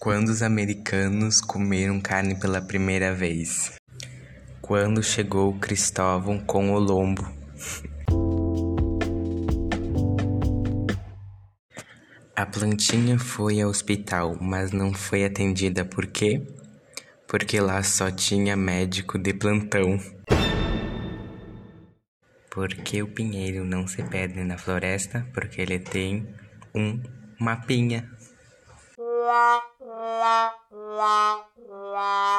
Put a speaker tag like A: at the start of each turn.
A: Quando os americanos comeram carne pela primeira vez? Quando chegou Cristóvão com o lombo. A plantinha foi ao hospital, mas não foi atendida por quê? Porque lá só tinha médico de plantão. Porque o pinheiro não se perde na floresta? Porque ele tem um mapinha. La la